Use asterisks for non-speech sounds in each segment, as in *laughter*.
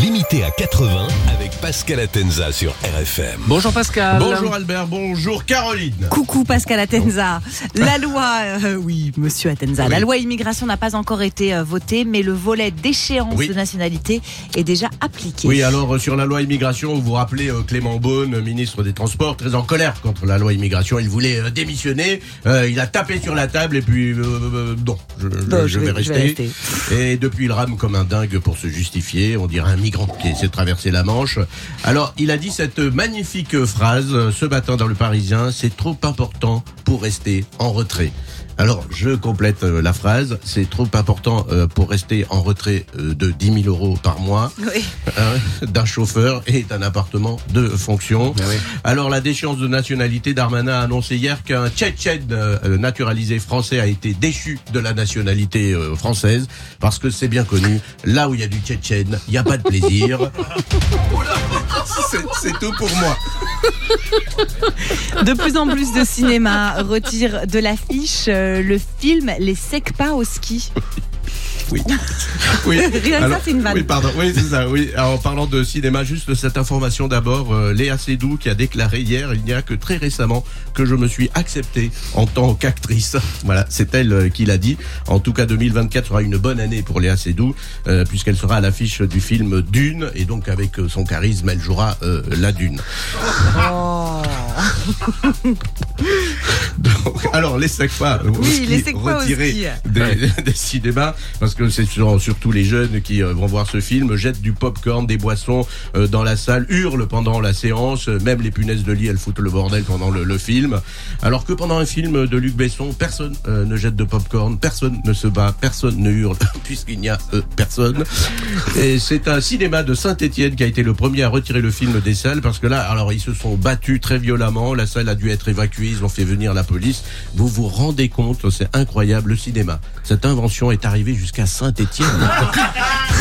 Limité à 80 avec Pascal Atenza sur RFM. Bonjour Pascal. Bonjour Albert, bonjour Caroline. Coucou Pascal Atenza. *laughs* La loi, euh, oui, monsieur Atenza, la loi immigration n'a pas encore été euh, votée, mais le volet d'échéance Oui. de nationalité est déjà appliqué. Oui, alors euh, sur la loi immigration, vous vous rappelez euh, Clément Beaune, ministre des Transports, très en colère contre la loi immigration. Il voulait euh, démissionner. Euh, il a tapé sur la table et puis euh, euh, non, je, je- Non, je je vais, vais- je rester. vais Et depuis, il rame comme un dingue pour se justifier. On dirait un migrant qui essaie de traverser la Manche. Alors, il a dit cette magnifique phrase euh, ce matin dans le Parisien c'est trop important pour rester en retrait. Alors, je complète euh, la phrase. C'est trop important euh, pour rester en retrait de 10 000 euros par mois Oui. d'un chauffeur et d'un appartement de fonction. Oui. Alors la déchéance de nationalité, Darmanin a annoncé hier qu'un Tchétchène naturalisé français a été déchu de la nationalité française parce que c'est bien connu, là où il y a du Tchétchène, il n'y a pas de plaisir. C'est- tout pour moi. De plus en plus de cinéma retire de l'affiche euh, le film Les Secpas au ski. Oui. *laughs* Oui. Rien que ça, c'est une vanne. Oui, pardon. Oui, c'est ça. Oui. Alors, en parlant de cinéma, juste cette information d'abord. euh, Léa Seydoux qui a déclaré hier, il n'y a que très récemment que je me suis acceptée en tant qu'actrice. Voilà, c'est elle euh, qui l'a dit. En tout cas, 2024 sera une bonne année pour Léa Seydoux euh, puisqu'elle sera à l'affiche du film Dune et donc avec son charisme, elle jouera euh, la Dune. Oh. *laughs* Donc, alors les secpas, au Oui, les retirés des, *laughs* des cinémas, parce que c'est sur- surtout les jeunes qui euh, vont voir ce film, jettent du popcorn, des boissons euh, dans la salle, hurlent pendant la séance, euh, même les punaises de lit, elles foutent le bordel pendant le, le film. Alors que pendant un film de Luc Besson, personne ne jette de popcorn, personne ne se bat, personne ne hurle, *laughs* puisqu'il n'y a euh, personne. Et c'est un cinéma de Saint-Étienne qui a été le premier à retirer le film des salles, parce que là, alors ils se sont battus très violemment, la salle a dû être évacuée, ils ont fait la police. Vous vous rendez compte, c'est incroyable, le cinéma. Cette invention est arrivée jusqu'à Saint-Étienne. *laughs*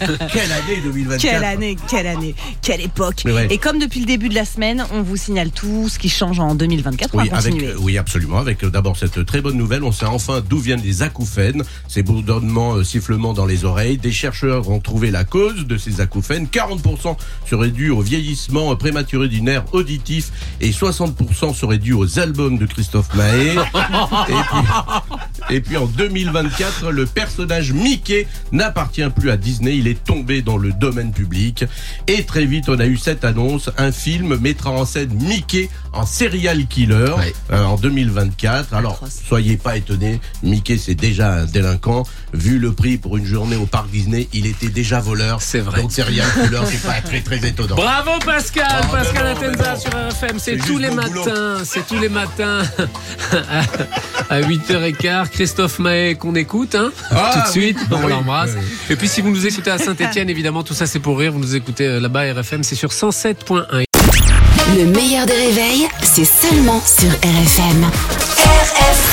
*laughs* Quelle année 2024. Quelle année, quelle année, quelle époque. Ouais. Et comme depuis le début de la semaine, on vous signale tout ce qui change en 2024. On Oui, avec, oui, absolument. Avec euh, d'abord cette très bonne nouvelle, on sait enfin d'où viennent les acouphènes, ces bourdonnements, euh, sifflements dans les oreilles. Des chercheurs ont trouvé la cause de ces acouphènes. 40% seraient dus au vieillissement prématuré du nerf auditif et 60% seraient dus aux albums de Christophe Mahé. *laughs* et, puis, et puis en 2024, le personnage Mickey n'appartient plus à Disney. Il est tombé dans le domaine public. Et très vite, on a eu cette annonce. Un film mettra en scène Mickey en serial killer Ouais. euh, en 2024. Alors, soyez pas étonnés. Mickey, c'est déjà un délinquant. Vu le prix pour une journée au parc Disney, il était déjà voleur. C'est vrai. Donc, serial killer, c'est pas très, très étonnant. Bravo Pascal, Oh, Pascal Atenza non. sur RFM, c'est C'est tous les matins, c'est tous les matins *laughs* à, à 8h15. Christophe Mahé qu'on écoute, hein, Ah, tout de suite, oui. on Oui. l'embrasse. Oui. Et puis si vous nous écoutez à Saint-Etienne, évidemment, tout ça c'est pour rire, vous nous écoutez euh, là-bas RFM, c'est sur 107.1. Le meilleur des réveils, c'est seulement sur RFM. RFM